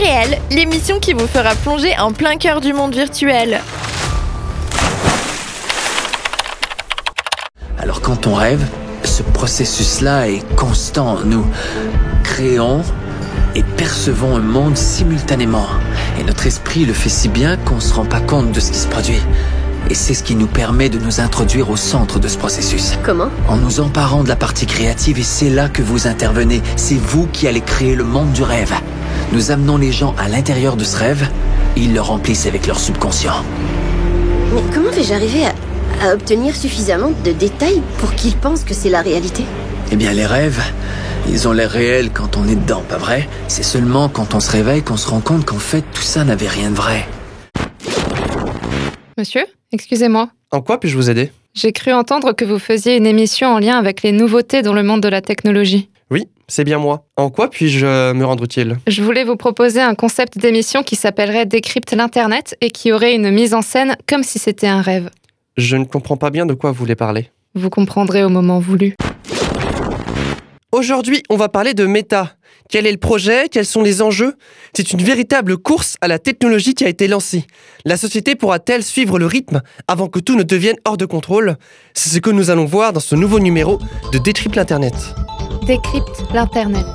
Irréel, l'émission qui vous fera plonger en plein cœur du monde virtuel. Alors quand on rêve, ce processus-là est constant. Nous créons et percevons un monde simultanément. Et notre esprit le fait si bien qu'on ne se rend pas compte de ce qui se produit. Et c'est ce qui nous permet de nous introduire au centre de ce processus. Comment? En nous emparant de la partie créative, et c'est là que vous intervenez. C'est vous qui allez créer le monde du rêve. Nous amenons les gens à l'intérieur de ce rêve, et ils le remplissent avec leur subconscient. Mais comment vais-je arriver à, à obtenir suffisamment de détails pour qu'ils pensent que c'est la réalité? Eh bien, les rêves, ils ont l'air réels quand on est dedans, pas vrai? C'est seulement quand on se réveille qu'on se rend compte qu'en fait, tout ça n'avait rien de vrai. Monsieur, excusez-moi. En quoi puis-je vous aider? J'ai cru entendre que vous faisiez une émission en lien avec les nouveautés dans le monde de la technologie. Oui, c'est bien moi. En quoi puis-je euh, me rendre utile? Je voulais vous proposer un concept d'émission qui s'appellerait Décrypte l'Internet et qui aurait une mise en scène comme si c'était un rêve. Je ne comprends pas bien de quoi vous voulez parler. Vous comprendrez au moment voulu. Aujourd'hui, on va parler de méta. Quel est le projet? Quels sont les enjeux? C'est une véritable course à la technologie qui a été lancée. La société pourra-t-elle suivre le rythme avant que tout ne devienne hors de contrôle? C'est ce que nous allons voir dans ce nouveau numéro de Détriple Internet. Décrypte l'Internet.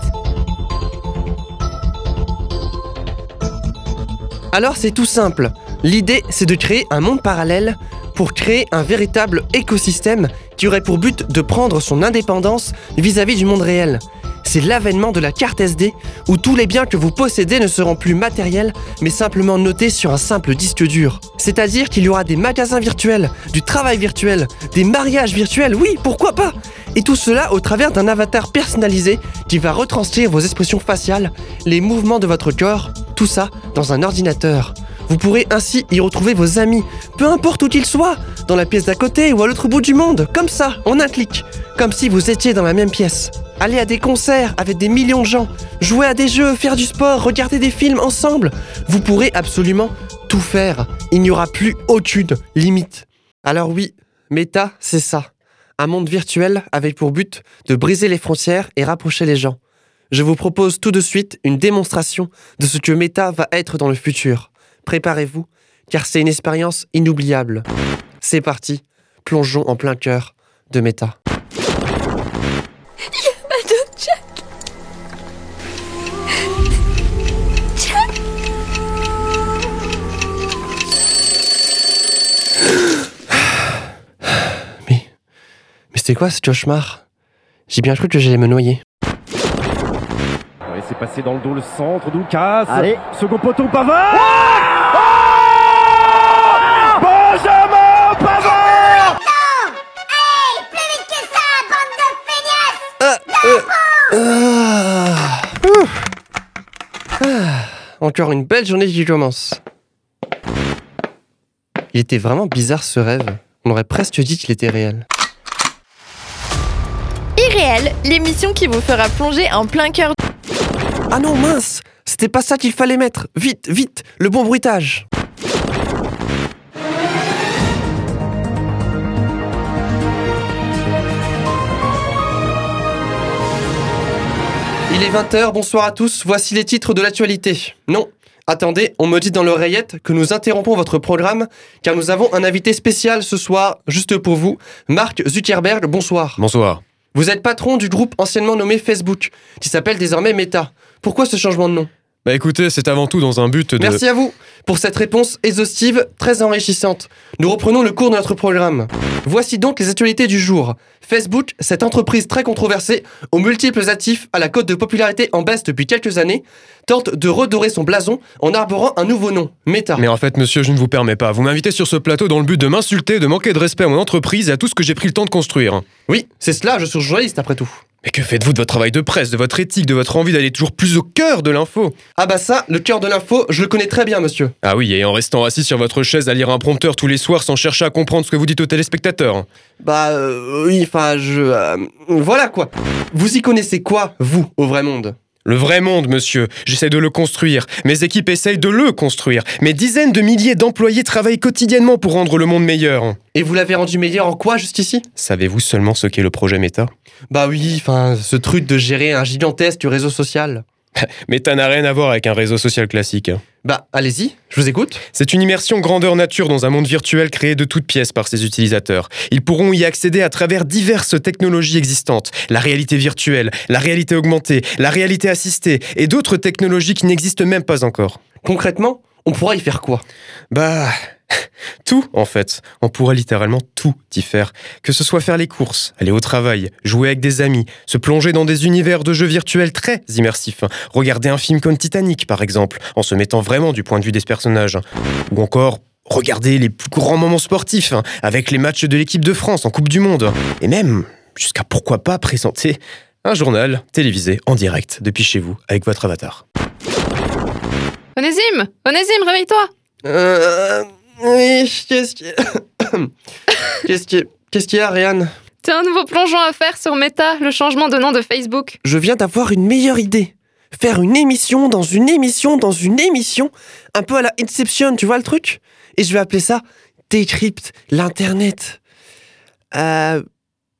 Alors c'est tout simple. L'idée, c'est de créer un monde parallèle pour créer un véritable écosystème qui aurait pour but de prendre son indépendance vis-à-vis du monde réel. C'est l'avènement de la carte SD où tous les biens que vous possédez ne seront plus matériels mais simplement notés sur un simple disque dur. C'est-à-dire qu'il y aura des magasins virtuels, du travail virtuel, des mariages virtuels, oui, pourquoi pas? Et tout cela au travers d'un avatar personnalisé qui va retranscrire vos expressions faciales, les mouvements de votre corps, tout ça dans un ordinateur. Vous pourrez ainsi y retrouver vos amis, peu importe où qu'ils soient, dans la pièce d'à côté ou à l'autre bout du monde, comme ça, en un clic, comme si vous étiez dans la même pièce. Aller à des concerts avec des millions de gens, jouer à des jeux, faire du sport, regarder des films ensemble. Vous pourrez absolument tout faire. Il n'y aura plus aucune limite. Alors oui, Meta, c'est ça. Un monde virtuel avec pour but de briser les frontières et rapprocher les gens. Je vous propose tout de suite une démonstration de ce que Meta va être dans le futur. Préparez-vous, car c'est une expérience inoubliable. C'est parti, plongeons en plein cœur de Meta. C'était quoi ce cauchemar J'ai bien cru que j'allais me noyer. Ouais, c'est passé dans le dos le centre, Doukas. Allez. Second poteau, Pavard Oh Benjamin Pavard Ah. Ouh. Ah. Encore une belle journée qui commence. Il était vraiment bizarre ce rêve. On aurait presque dit qu'il était réel. L'émission qui vous fera plonger en plein cœur Ah non, mince C'était pas ça qu'il fallait mettre Vite, vite Le bon bruitage Il est 20h, bonsoir à tous, voici les titres de l'actualité. Non, attendez, on me dit dans l'oreillette que nous interrompons votre programme car nous avons un invité spécial ce soir, juste pour vous, Mark Zuckerberg, bonsoir. Bonsoir. Vous êtes patron du groupe anciennement nommé Facebook, qui s'appelle désormais Meta. Pourquoi ce changement de nom? Bah écoutez, c'est avant tout dans un but de... Merci à vous pour cette réponse exhaustive, très enrichissante. Nous reprenons le cours de notre programme. Voici donc les actualités du jour. Facebook, cette entreprise très controversée, aux multiples actifs à la cote de popularité en baisse depuis quelques années, tente de redorer son blason en arborant un nouveau nom, Meta. Mais en fait, monsieur, je ne vous permets pas. Vous m'invitez sur ce plateau dans le but de m'insulter, de manquer de respect à mon entreprise et à tout ce que j'ai pris le temps de construire. Oui, c'est cela, je suis journaliste après tout. Mais que faites-vous de votre travail de presse, de votre éthique, de votre envie d'aller toujours plus au cœur de l'info? Ah bah ça, le cœur de l'info, je le connais très bien, monsieur. Ah oui, et en restant assis sur votre chaise à lire un prompteur tous les soirs sans chercher à comprendre ce que vous dites aux téléspectateurs. Bah euh, oui, enfin je... euh, voilà quoi. Vous y connaissez quoi, vous, au vrai monde? Le vrai monde, monsieur, j'essaie de le construire. Mes équipes essayent de le construire. Mes dizaines de milliers d'employés travaillent quotidiennement pour rendre le monde meilleur. Et vous l'avez rendu meilleur en quoi juste ici? Savez-vous seulement ce qu'est le projet Meta? Bah oui, enfin ce truc de gérer un gigantesque réseau social. Meta n'a rien à voir avec un réseau social classique. Bah, allez-y, je vous écoute. C'est une immersion grandeur nature dans un monde virtuel créé de toutes pièces par ses utilisateurs. Ils pourront y accéder à travers diverses technologies existantes. La réalité virtuelle, la réalité augmentée, la réalité assistée et d'autres technologies qui n'existent même pas encore. Concrètement, on pourra y faire quoi? Bah, tout en fait. On pourra littéralement tout y faire. Que ce soit faire les courses, aller au travail, jouer avec des amis, se plonger dans des univers de jeux virtuels très immersifs, regarder un film comme Titanic par exemple, en se mettant vraiment du point de vue des personnages, ou encore regarder les plus grands moments sportifs, hein, avec les matchs de l'équipe de France en Coupe du Monde, et même jusqu'à pourquoi pas présenter un journal télévisé en direct depuis chez vous avec votre avatar. Onésime Onésime, réveille-toi Euh. Oui, qu'est-ce qu'il y a Qu'est-ce Qu'est-ce qu'il y a, Ariane T'as un nouveau plongeon à faire sur Meta, le changement de nom de Facebook. Je viens d'avoir une meilleure idée. Faire une émission dans une émission dans une émission, un peu à la Inception, tu vois le truc? Et je vais appeler ça Décrypte l'Internet. Euh.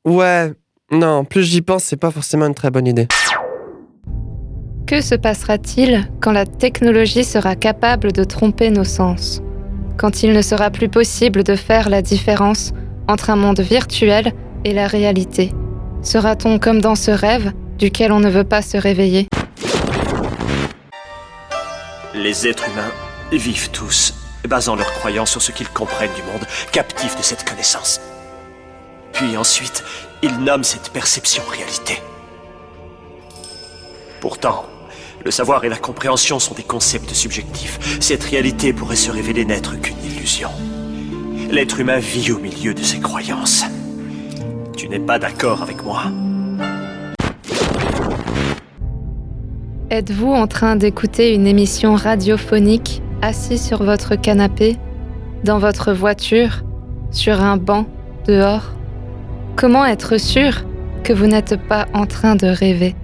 Ouais. Non, plus j'y pense, c'est pas forcément une très bonne idée. Que se passera-t-il quand la technologie sera capable de tromper nos sens? Quand il ne sera plus possible de faire la différence entre un monde virtuel et la réalité Sera-t-on comme dans ce rêve duquel on ne veut pas se réveiller? Les êtres humains vivent tous, basant leurs croyances sur ce qu'ils comprennent du monde, captifs de cette connaissance. Puis ensuite, ils nomment cette perception réalité. Pourtant, le savoir et la compréhension sont des concepts subjectifs. Cette réalité pourrait se révéler n'être qu'une illusion. L'être humain vit au milieu de ses croyances. Tu n'es pas d'accord avec moi Êtes-vous en train d'écouter une émission radiophonique assis sur votre canapé, dans votre voiture, sur un banc, dehors? Comment être sûr que vous n'êtes pas en train de rêver?